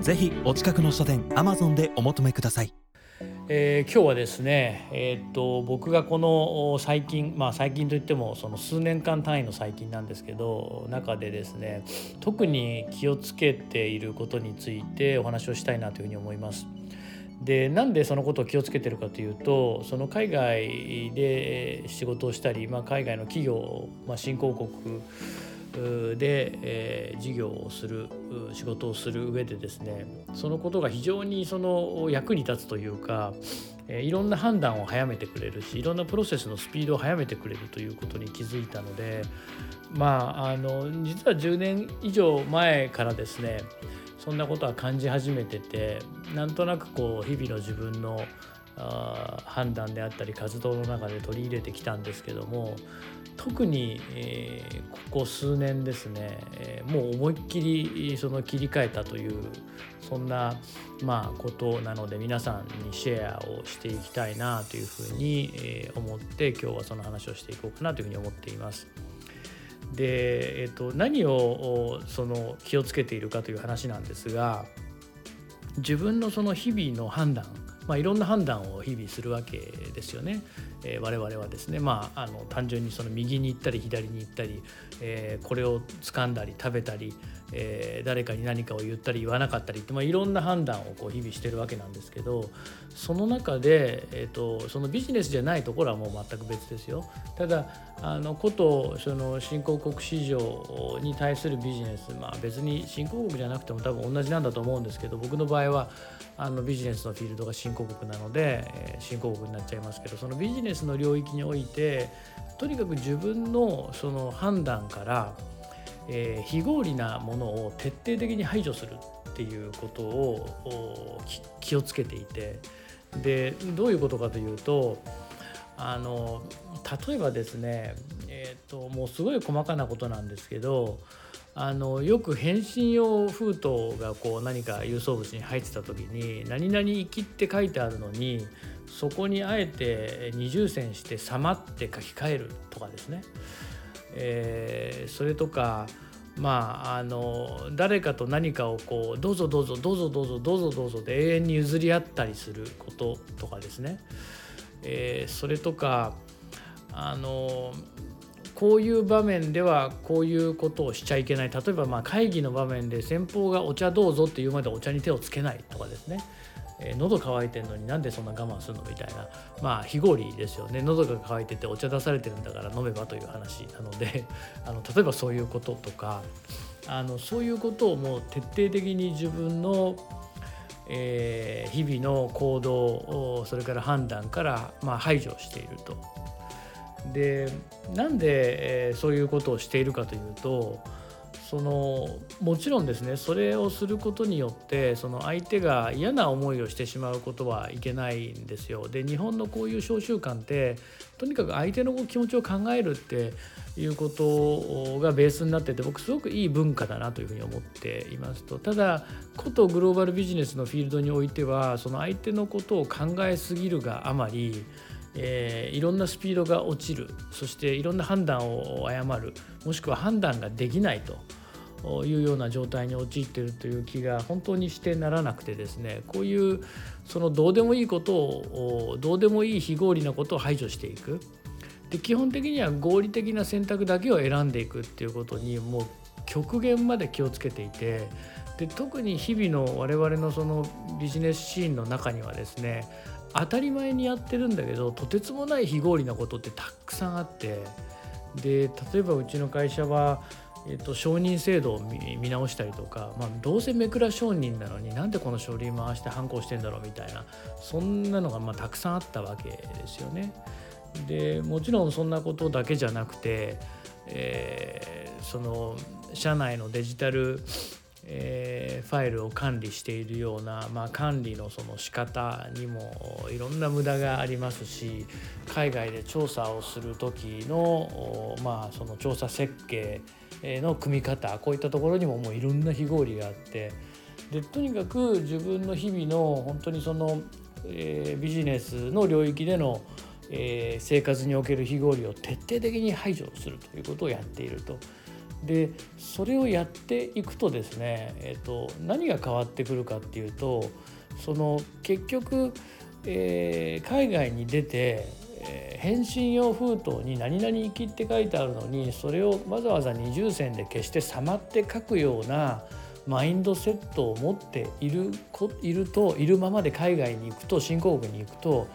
ぜひお近くの書店アマゾンでお求めくださいえー、今日はですね、えー、っと僕がこの最近まあ最近といってもその数年間単位の最近なんですけど中でですね特に気をつけていることについてお話をしたいなというふうに思います。でなんでそのことを気をつけてるかというとその海外で仕事をしたり、まあ、海外の企業、まあ、新興国で、えー、事業をする仕事をする上でですねそのことが非常にその役に立つというか、えー、いろんな判断を早めてくれるしいろんなプロセスのスピードを早めてくれるということに気づいたのでまああの実は10年以上前からですねそんなことは感じ始めててなんとなくこう日々の自分の判断であったり活動の中で取り入れてきたんですけども特に、えー、ここ数年ですね、えー、もう思いっきりその切り替えたというそんな、まあ、ことなので皆さんにシェアをしていきたいなというふうに、えー、思って今日はその話をしていこうかなというふうに思っています。で、えーと、何をその気をつけているかという話なんですが自分のその日々の判断まあ、いろんな判断を日々するわけですよね。えー、我々はですね、まあ、あの単純にその右に行ったり左に行ったり、えー、これを掴んだり食べたり、えー、誰かに何かを言ったり言わなかったりって、まあ、いろんな判断をこう日々してるわけなんですけどその中で、えーと、そのビジネスじゃないところはもう全く別ですよ。ただあのことその新興国市場に対するビジネス、まあ、別に新興国じゃなくても多分同じなんだと思うんですけど僕の場合はあのビジネスのフィールドが新興国なので、えー、新興国になっちゃいますけどそのビジネスの領域においてとにかく自分のその判断からえー、非合理なものを徹底的に排除するっていうことを気をつけていてでどういうことかというとあの例えばですね、えーと、もうすごい細かなことなんですけどあのよく返信用封筒がこう何か郵送物に入ってた時に「何々行き」って書いてあるのにそこにあえて二重線して「様」って書き換えるとかですね。えー、それとかまああの誰かと何かをこうどうぞどうぞどうぞどうぞどうぞどうぞで永遠に譲り合ったりすることとかですね、えー、それとかあのこういう場面ではこういうことをしちゃいけない。例えばま会議の場面で先方がお茶どうぞって言うまでお茶に手をつけないとかですね。えー、喉乾いてんのになんでそんな我慢するのみたいなまあ非合理ですよね喉が渇いててお茶出されてるんだから飲めばという話なので あの例えばそういうこととかあのそういうことをもう徹底的に自分のえー、日々の行動それから判断から、まあ、排除していると。でなんで、えー、そういうことをしているかというとそのもちろんですねそれをすることによってその相手が嫌な思いをしてしまうことはいけないんですよ。で日本のこういう召集慣ってとにかく相手の気持ちを考えるっていうことがベースになってて僕すごくいい文化だなというふうに思っていますと。ただことグローバルビジネスのフィールドにおいてはその相手のことを考えすぎるがあまりえー、いろんなスピードが落ちる。そしていろんな判断を誤る。もしくは判断ができないと。いうような状態に陥っているという気が本当にしてならなくてですねこういうそのどうでもいいことをどうでもいい非合理なことを排除していく。で基本的には合理的な選択だけを選んでいくっていうことにもう極限まで気をつけていてで特に日々の我々のそのビジネスシーンの中にはですね当たり前にやってるんだけどとてつもない非合理なことってたくさんあってで例えばうちの会社は、えっと、承認制度を見直したりとか、まあ、どうせ目倉承認なのになんでこの書類回して反抗してんだろうみたいなそんなのがまあたくさんあったわけですよね。でもちろんそんなことだけじゃなくて、えー、その社内のデジタルえー、ファイルを管理しているような、まあ、管理のその仕方にもいろんな無駄がありますし海外で調査をする時の,、まあその調査設計の組み方こういったところにももういろんな非合理があってでとにかく自分の日々の本当にその、えー、ビジネスの領域での、えー、生活における非合理を徹底的に排除するということをやっていると。でそれをやっていくとですね、えーと、何が変わってくるかっていうとその結局、えー、海外に出て、えー、返信用封筒に「何々行き」って書いてあるのにそれをわざわざ二重線で消してさまって書くようなマインドセットを持っているいるといるままで海外に行くと新興国に行くと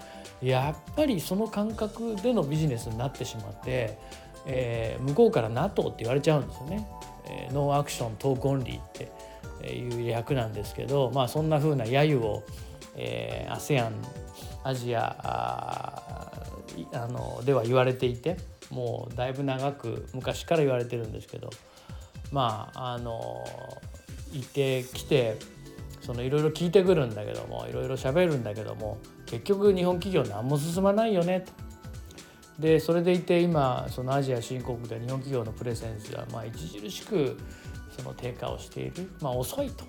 やっぱりその感覚でのビジネスになってしまってえー、向こうから NATO って言われちゃうんですよね。えー、 No Action Talk Only っていう訳なんですけど、まあ、そんな風な揶揄を、え、ASEAN アジアあのでは言われていてもうだいぶ長く昔から言われてるんですけどまああのいてきてそのいろいろ聞いてくるんだけどもいろいろ喋るんだけども結局日本企業何も進まないよねと。でそれでいて今そのアジア新興国で日本企業のプレゼンスがま著しくその低下をしている、まあ、遅いと。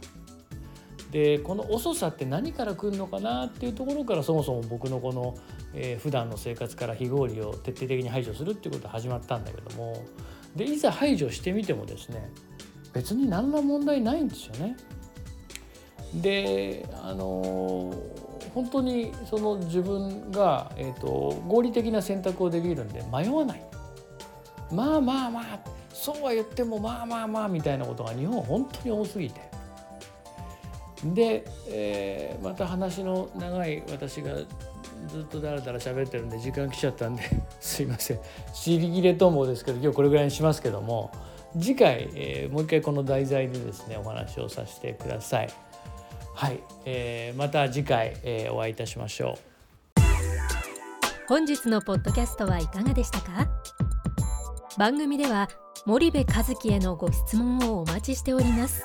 でこの遅さって何から来るのかなっていうところからそもそも僕のこの、えー、普段の生活から非合理を徹底的に排除するっていうことが始まったんだけどもでいざ排除してみてもですね別に何ら問題ないんですよね。であの本当にその自分が、えーと、合理的な選択をできるんで迷わないまあまあまあそうは言ってもまあまあまあみたいなことが日本は本当に多すぎてで、えー、また話の長い私がずっとだらだら喋ってるんで時間来ちゃったんで すいません。尻切れと思うですけど今日これぐらいにしますけども次回、えー、もう一回この題材でですねお話をさせてください。はい、えー、また次回、えー、お会いいたしましょう。本日のポッドキャストはいかがでしたか？番組では森部和樹へのご質問をお待ちしております。